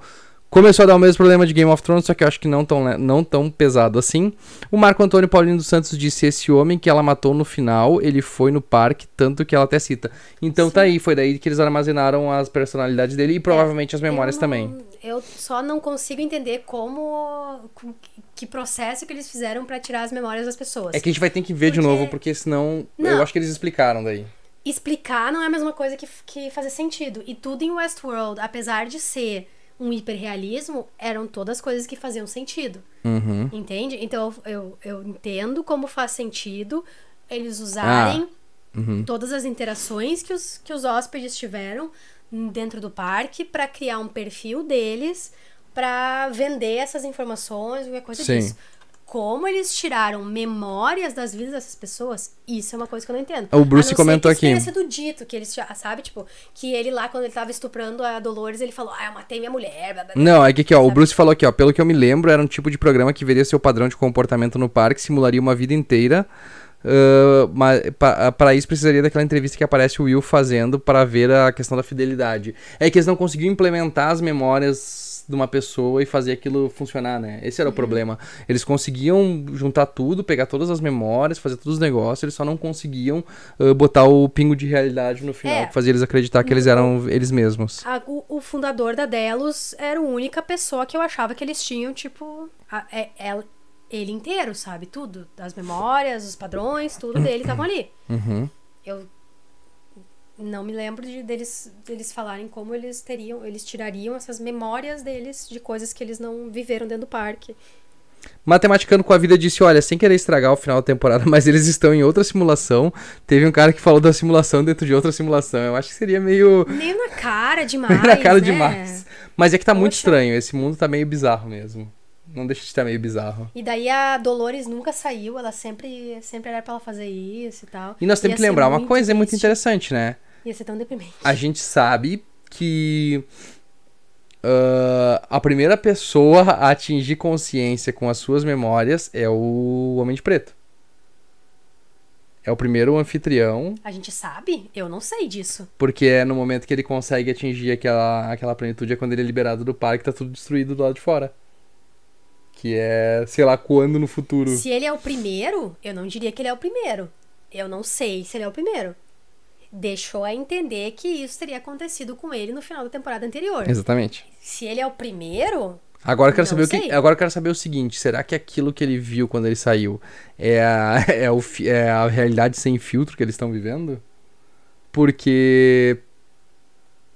Começou a dar o mesmo problema de Game of Thrones, só que eu acho que não tão, não tão pesado assim. O Marco Antônio Paulino dos Santos disse: Esse homem que ela matou no final, ele foi no parque, tanto que ela até cita. Então tá aí, foi daí que eles armazenaram as personalidades dele e provavelmente as memórias Eu também. não- Eu só não consigo entender como. com- que processo que eles fizeram pra tirar as memórias das pessoas. É que a gente vai ter que ver de Porque- novo, porque senão. Eu Não. acho que eles explicaram daí. Explicar não é a mesma coisa que, que fazer sentido. E tudo em Westworld, apesar de ser um hiperrealismo, eram todas coisas que faziam sentido. Uhum. Entende? Então eu, eu, entendo como faz sentido eles usarem Uhum. todas as interações que os, que os hóspedes tiveram dentro do parque pra criar um perfil deles pra vender essas informações, qualquer coisa Sim. disso. Como eles tiraram memórias das vidas dessas pessoas, isso é uma coisa que eu não entendo. O Bruce comentou aqui. tenha sido dito, que eles, já- sabe, tipo, que ele lá, quando ele tava estuprando a Dolores, ele falou, ah, eu matei minha mulher, blá, blá, blá. Não, é que aqui, ó, o Sabe? Bruce falou aqui, ó, pelo que eu me lembro, era um tipo de programa que veria seu padrão de comportamento no parque, simularia uma vida inteira. ah, mas pa- para isso precisaria daquela entrevista que aparece o Will fazendo para ver a questão da fidelidade. É que eles não conseguiam implementar as memórias de uma pessoa e fazer aquilo funcionar, né? Esse era o problema. Eles conseguiam juntar tudo, pegar todas as memórias, fazer todos os negócios, eles só não conseguiam ah, botar o pingo de realidade no final, É. que fazia eles acreditar que eles eram eles mesmos. A- o, o fundador da Delos era a única pessoa que eu achava que eles tinham, tipo, a- é- é- ele inteiro, sabe? Tudo. As memórias, os padrões, tudo dele estavam ali. Uhum. Eu não me lembro de, deles, deles falarem como eles teriam, eles tirariam essas memórias deles de coisas que eles não viveram dentro do parque. Matematicando com a vida disse: Olha, sem querer estragar o final da temporada, mas eles estão em outra simulação. Teve um cara que falou da simulação dentro de outra simulação. Eu acho que seria meio. Meio na cara demais. na cara né? demais. Mas é que tá muito Poxa. estranho. Esse mundo tá meio bizarro mesmo. Não deixa de estar meio bizarro. E daí a Dolores nunca saiu, ela sempre, sempre era pra ela fazer isso e tal. E nós temos que lembrar uma muito coisa é muito interessante, né? Ia ser tão deprimente. A gente sabe que ah, a primeira pessoa a atingir consciência com as suas memórias é o Homem de Preto. É o primeiro anfitrião, A gente sabe? Eu não sei disso. porque é no momento que ele consegue atingir aquela, aquela plenitude, é quando ele é liberado do parque, tá tudo destruído do lado de fora. Que é, sei lá, quando no futuro. Se ele é o primeiro, eu não diria que ele é o primeiro. Eu não sei se ele é o primeiro. Deixou a entender que isso teria acontecido com ele no final da temporada anterior. Exatamente. Se ele é o primeiro, Agora eu quero saber o que. sei. Agora quero saber o seguinte: será que aquilo que ele viu quando ele saiu é a, é o, é a realidade sem filtro que eles estão vivendo? Porque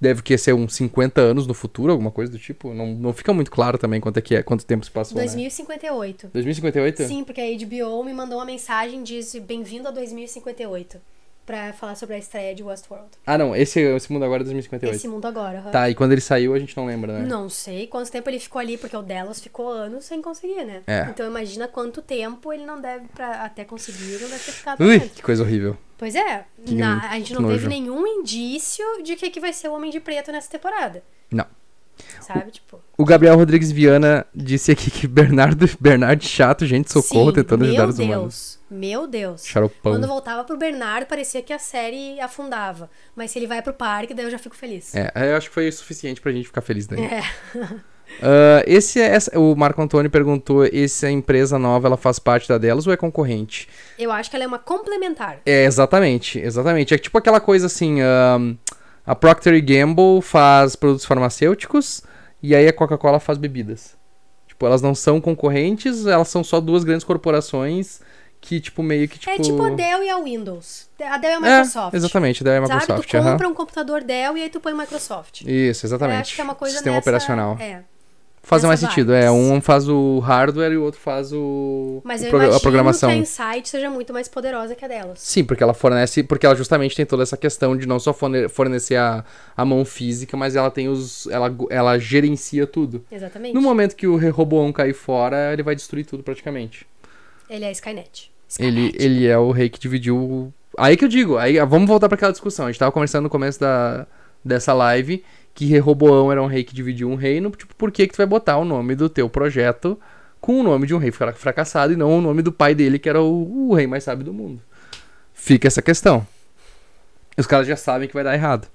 deve que ser uns 50 anos no futuro, alguma coisa do tipo. Não, não fica muito claro também quanto é que é, quanto tempo se passou. Né? 2058. 2058? Sim, porque a HBO me mandou uma mensagem disse bem-vindo a 2058 pra falar sobre a estreia de Westworld. Ah, não, esse, esse mundo agora é 2058. Esse mundo agora. aham. Tá, e quando ele saiu a gente não lembra, né? Não sei quanto tempo ele ficou ali, porque o Delos ficou anos sem conseguir, né? É. Então imagina quanto tempo ele não deve, pra, até conseguir, não deve ter ficado Ui, dentro. que coisa horrível. Pois é, Que na- a gente não nojo. teve nenhum indício de que, que vai ser o Homem de Preto nessa temporada. Não. Sabe? Tipo. O Gabriel Rodrigues Viana disse aqui que Bernardo, Bernardo chato, gente, socorro, sim, tentando ajudar meu os Deus, humanos. Meu Deus. Charopão. Quando voltava pro Bernardo, parecia que a série afundava. Mas se ele vai pro parque, daí eu já fico feliz. É, eu acho que foi o suficiente pra gente ficar feliz daí. É. Ah, esse, é- essa- o Marco Antônio perguntou: essa empresa nova ela faz parte da delas ou é concorrente? Eu acho que ela é uma complementar. É, exatamente, exatamente. É tipo aquela coisa assim: ahn, a Procter Gamble faz produtos farmacêuticos e aí a Coca-Cola faz bebidas. Tipo, elas não são concorrentes, elas são só duas grandes corporações que, tipo, meio que tipo. É tipo a Dell e a Windows. A Dell e a É, Microsoft. exatamente, daí é a Sabe? Microsoft. Tu aham. compra um computador Dell e aí tu põe Microsoft. Isso, Eu exatamente. acho que é uma coisa Sistema nessa- operacional. É. Faz mais sentido, é. Um faz o hardware e o outro faz o, Mas o eu imagino a programação. que a Insight seja muito mais poderosa que a delas. Sim, porque ela fornece, porque ela justamente tem toda essa questão de não só forne- fornecer a, a mão física, mas ela tem os, ela, ela gerencia tudo. Exatamente. No momento que o Rehoboam cair fora, ele vai destruir tudo praticamente. Ele é Skynet. Ele, Skynet. ele é o rei que dividiu. Aí que eu digo, aí vamos voltar pra aquela discussão. A gente tava conversando no começo da, dessa live que Rehoboão era um rei que dividiu um reino. Tipo, por que, que tu vai botar o nome do teu projeto com o nome de um rei fra- fracassado e não o nome do pai dele, que era o, o rei mais sábio do mundo? Fica essa questão. Os caras já sabem que vai dar errado.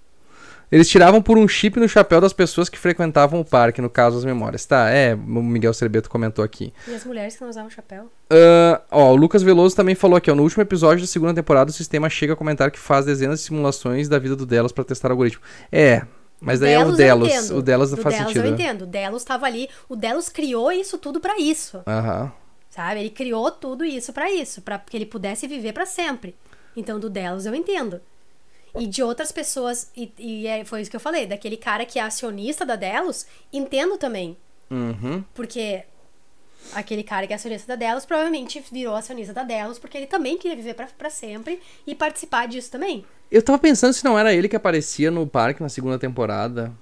Eles tiravam por um chip no chapéu das pessoas que frequentavam o parque, no caso as memórias. Tá, é, o Miguel Cerbeto comentou aqui. E as mulheres que não usavam chapéu. Ah, ó, o Lucas Veloso também falou aqui, ó, no último episódio da segunda temporada, o sistema chega a comentar que faz dezenas de simulações da vida do Delos pra testar o algoritmo. É, mas daí é o Delos. O Delos não Do faz Delos sentido. eu entendo. O Delos tava ali. O Delos criou isso tudo pra isso. Aham. Sabe? Ele criou tudo isso pra isso. Pra que ele pudesse viver pra sempre. Então, do Delos eu entendo. E de outras pessoas, e, e é- foi isso que eu falei, daquele cara que é acionista da Delos, entendo também. Uhum. Porque aquele cara que é acionista da Delos provavelmente virou acionista da Delos porque ele também queria viver pra, pra sempre e participar disso também. Eu tava pensando se não era ele que aparecia no parque na segunda temporada.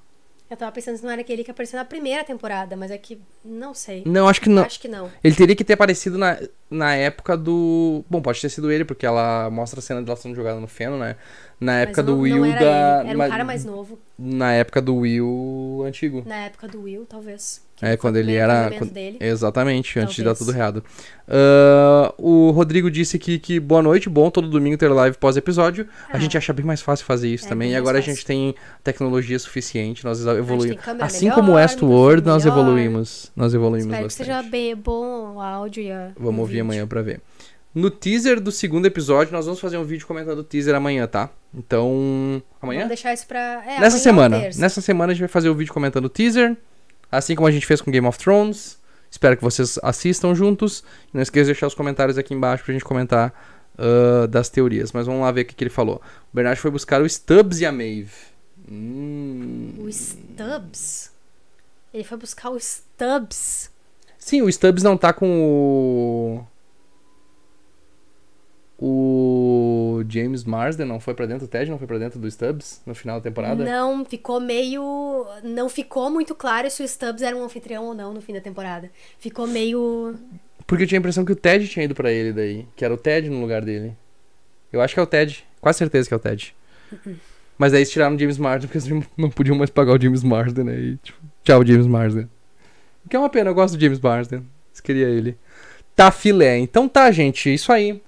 Eu tava pensando se não era aquele que apareceu na primeira temporada, mas é que não sei. Não, acho que não. Acho que não. Ele teria que ter aparecido na, na época do. Bom, pode ter sido ele, porque ela mostra a cena dela sendo jogada no feno, né? Na Mas época não, do Will não era da. ele. Era um cara mais novo. Na época do Will antigo. Na época do Will, talvez. Que É, quando ele era. quando- Dele. Exatamente, antes de dar Talvez. tudo errado. Ah, o Rodrigo disse aqui que boa noite, bom todo domingo ter live pós-episódio. A Ah. gente acha bem mais fácil fazer isso É, também. E agora a gente tem tecnologia suficiente, nós evoluímos. Assim melhor, como o Westworld, nós evoluímos. Nós evoluímos Espero que bastante. seja bem bom o áudio e a. Vamos ouvir amanhã pra ver. No teaser do segundo episódio, nós vamos fazer um vídeo comentando o teaser amanhã, tá? Então. Amanhã? Vamos deixar isso pra. É, Nessa semana. terça. Nessa semana a gente vai fazer o vídeo comentando o teaser. Assim como a gente fez com Game of Thrones. Espero que vocês assistam juntos. Não esqueça de deixar os comentários aqui embaixo pra gente comentar ah, das teorias. Mas vamos lá ver o que, que ele falou. O Bernard foi buscar o Stubbs e a Maeve. Hum. O Stubbs. Ele foi buscar o Stubbs. Sim, o Stubbs não tá com o. O James Marsden não foi pra dentro, o Ted não foi pra dentro do Stubbs no final da temporada? Não, ficou meio. Não ficou muito claro se o Stubbs era um anfitrião ou não no fim da temporada. Ficou meio. Porque eu tinha a impressão que o Ted tinha ido pra ele daí. Que era o Ted no lugar dele. Eu acho que é o Ted. Quase certeza que é o Ted. Mas daí eles tiraram o James Marsden porque eles não podiam mais pagar o James Marsden, né? E, tipo, Tchau, James Marsden. Que é uma pena, eu gosto do James Marsden. Queria ele. Tá filé. Então tá, gente. Isso aí.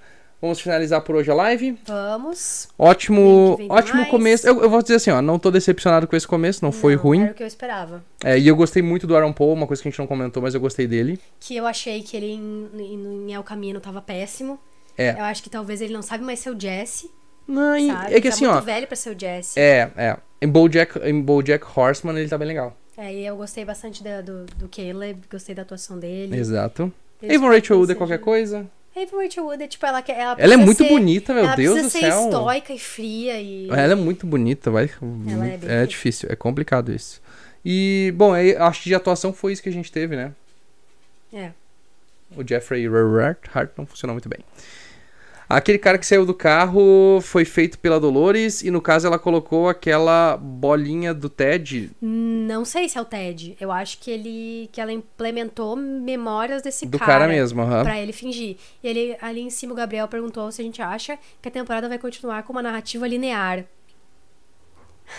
Vamos finalizar por hoje a live. Vamos. Ótimo, ótimo mais. começo. Eu, eu vou dizer assim, ó, não tô decepcionado com esse começo, não, foi ruim. Era o que eu esperava. É, e eu gostei muito do Aaron Paul, uma coisa que a gente não comentou, mas eu gostei dele. Que eu achei que ele em, em, em El Camino tava péssimo. É. Eu acho que talvez ele não sabe mais ser o Jesse. Não, Sabe? é que tá assim, muito ó. velho pra ser o Jesse. É, é. Em Bojack, em Bojack Horseman ele tá bem legal. É, e eu gostei bastante da- do, do Caleb, gostei da atuação dele. Exato. Avon Rachel Wood é seja- qualquer coisa. Rachel Wood é tipo, ela, quer- ela Ela é muito ser- bonita, meu ela Deus do precisa ser céu. estoica e fria e... Ela é muito bonita, vai. é muito- bem é difícil, é complicado isso. E, bom, aí, acho que de atuação foi isso que a gente teve, né? É. O Jeffrey Hart não funcionou muito bem. Aquele cara que saiu do carro foi feito pela Dolores e no caso ela colocou aquela bolinha do Ted. Não sei se é o Ted. Eu acho que ele que ela implementou memórias desse Do cara. cara mesmo, aham. Pra ele fingir. E ele, ali em cima, o Gabriel perguntou se a gente acha que a temporada vai continuar com uma narrativa linear.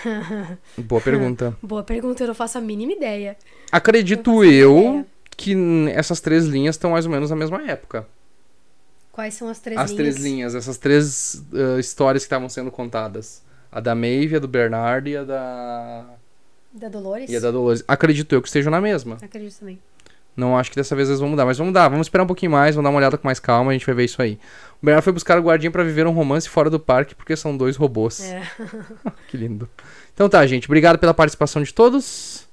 Boa pergunta. Boa pergunta, eu não faço a mínima ideia. Acredito eu ideia. que essas três linhas estão mais ou menos na mesma época. Quais são as três As linhas? três linhas, essas três ah, histórias que estavam sendo contadas. A da Maeve, a do Bernard e a da. Da Dolores? E a da Dolores. Acredito eu que estejam na mesma. Acredito também. Não acho que dessa vez eles vão mudar, mas vamos mudar. Vamos esperar um pouquinho mais, vamos dar uma olhada com mais calma, a gente vai ver isso aí. O Bernard foi buscar o guardinha pra viver um romance fora do parque, porque são dois robôs. É. Que lindo. Então tá, gente. Obrigado pela participação de todos.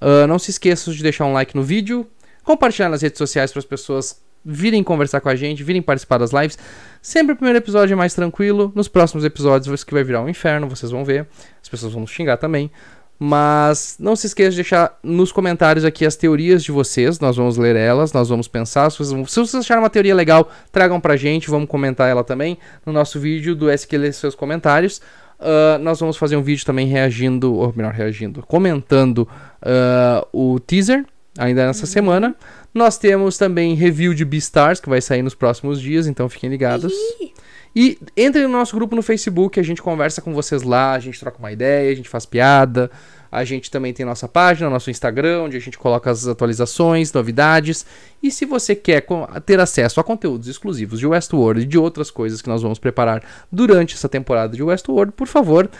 Ah, não se esqueçam de deixar um like no vídeo, compartilhar nas redes sociais para as pessoas virem conversar com a gente, virem participar das lives. Sempre o primeiro episódio é mais tranquilo. Nos próximos episódios, isso que vai virar um inferno, vocês vão ver. As pessoas vão nos xingar também. Mas não se esqueça de deixar nos comentários aqui as teorias de vocês. Nós vamos ler elas, nós vamos pensar. Se vocês, vão- se vocês acharem uma teoria legal, tragam pra gente, vamos comentar ela também no nosso vídeo do SQL Seus Comentários. Ah, nós vamos fazer um vídeo também reagindo, ou melhor, reagindo, comentando ah, o teaser ainda nessa semana. Nós temos também review de Beastars, que vai sair nos próximos dias, então fiquem ligados. E entrem no nosso grupo no Facebook, a gente conversa com vocês lá, a gente troca uma ideia, a gente faz piada. A gente também tem nossa página, nosso Instagram, onde a gente coloca as atualizações, novidades. E se você quer ter acesso a conteúdos exclusivos de Westworld e de outras coisas que nós vamos preparar durante essa temporada de Westworld, por favor,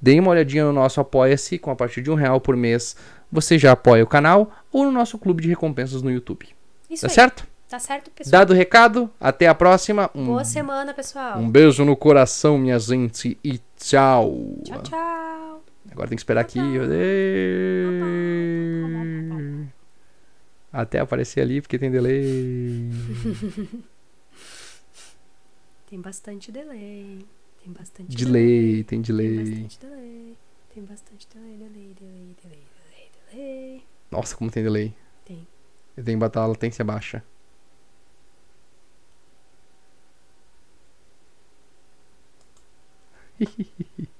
deem uma olhadinha no nosso Apoia-se, com a partir de um real por mês você já apoia o canal, ou no nosso clube de recompensas no YouTube. Isso Tá aí. certo? Tá certo, pessoal. Dado o recado, até a próxima. Um Boa semana, pessoal. um beijo no coração, minha gente, e tchau. Tchau, tchau. Agora tem que esperar aqui. Até aparecer ali, porque tem delay. Tem bastante delay. Tem bastante Delay, tem Tem delay. bastante delay. Tem bastante delay, delay, delay, delay, delay. Nossa, como tem delay. Tem. Tem que botar a latência baixa.